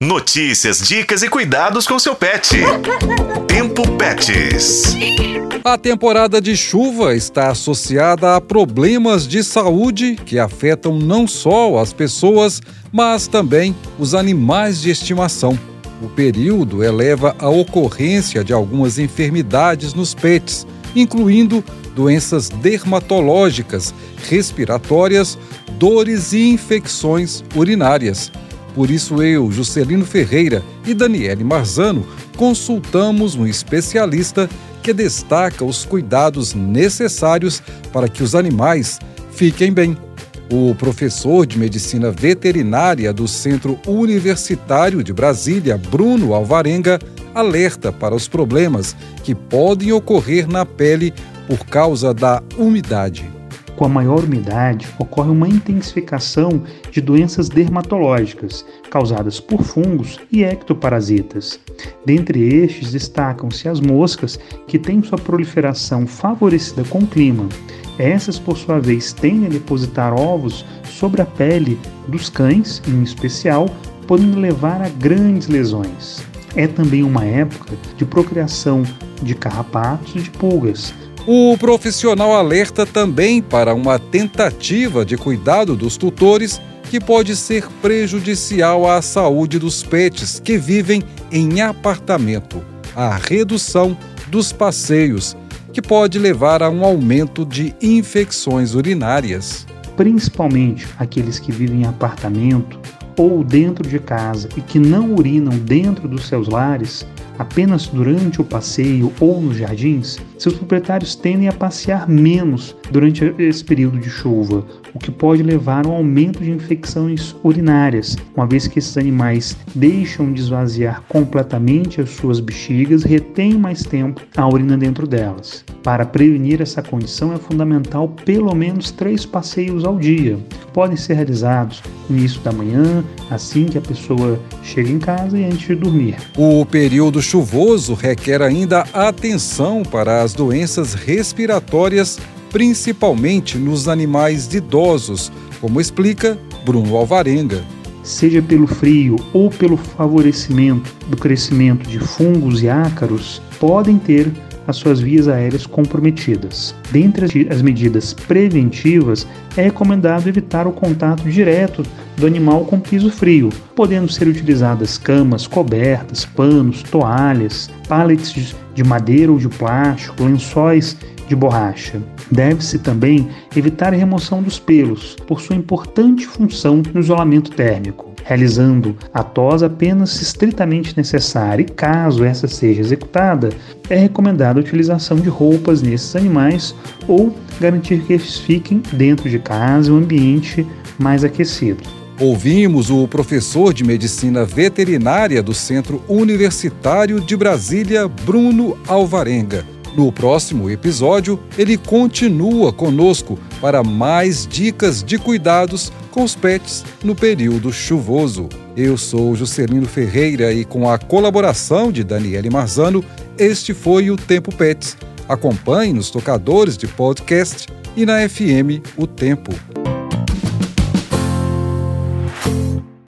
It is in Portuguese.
Notícias, dicas e cuidados com seu pet. Tempo Pets. A temporada de chuva está associada a problemas de saúde que afetam não só as pessoas, mas também os animais de estimação. O período eleva a ocorrência de algumas enfermidades nos pets, incluindo doenças dermatológicas, respiratórias, dores e infecções urinárias. Por isso eu, Juscelino Ferreira e Daniele Marzano consultamos um especialista que destaca os cuidados necessários para que os animais fiquem bem. O professor de medicina veterinária do Centro Universitário de Brasília, Bruno Alvarenga, alerta para os problemas que podem ocorrer na pele por causa da umidade. Com a maior umidade, ocorre uma intensificação de doenças dermatológicas causadas por fungos e ectoparasitas. Dentre estes, destacam-se as moscas, que têm sua proliferação favorecida com o clima. Essas, por sua vez, tendem a depositar ovos sobre a pele dos cães, em especial, podendo levar a grandes lesões. É também uma época de procriação de carrapatos e de pulgas, o profissional alerta também para uma tentativa de cuidado dos tutores que pode ser prejudicial à saúde dos pets que vivem em apartamento, a redução dos passeios, que pode levar a um aumento de infecções urinárias. Principalmente aqueles que vivem em apartamento ou dentro de casa e que não urinam dentro dos seus lares, apenas durante o passeio ou nos jardins, seus proprietários tendem a passear menos durante esse período de chuva, o que pode levar a um aumento de infecções urinárias, uma vez que esses animais deixam de esvaziar completamente as suas bexigas e retêm mais tempo a urina dentro delas. Para prevenir essa condição é fundamental pelo menos três passeios ao dia, podem ser realizados no início da manhã, assim que a pessoa chega em casa e antes de dormir. O período chuvoso requer ainda atenção para as doenças respiratórias, principalmente nos animais idosos, como explica Bruno Alvarenga. Seja pelo frio ou pelo favorecimento do crescimento de fungos e ácaros, podem ter as suas vias aéreas comprometidas. Dentre as medidas preventivas, é recomendado evitar o contato direto do animal com piso frio, podendo ser utilizadas camas, cobertas, panos, toalhas, pallets de madeira ou de plástico, lençóis de borracha. Deve-se também evitar a remoção dos pelos, por sua importante função no isolamento térmico, realizando a tosa apenas estritamente necessária e, caso essa seja executada, é recomendada a utilização de roupas nesses animais ou garantir que eles fiquem dentro de casa em um ambiente mais aquecido. Ouvimos o professor de medicina veterinária do Centro Universitário de Brasília, Bruno Alvarenga. No próximo episódio, ele continua conosco para mais dicas de cuidados com os pets no período chuvoso. Eu sou Juscelino Ferreira e com a colaboração de Daniele Marzano, este foi o Tempo Pets. Acompanhe nos tocadores de podcast e na FM O Tempo.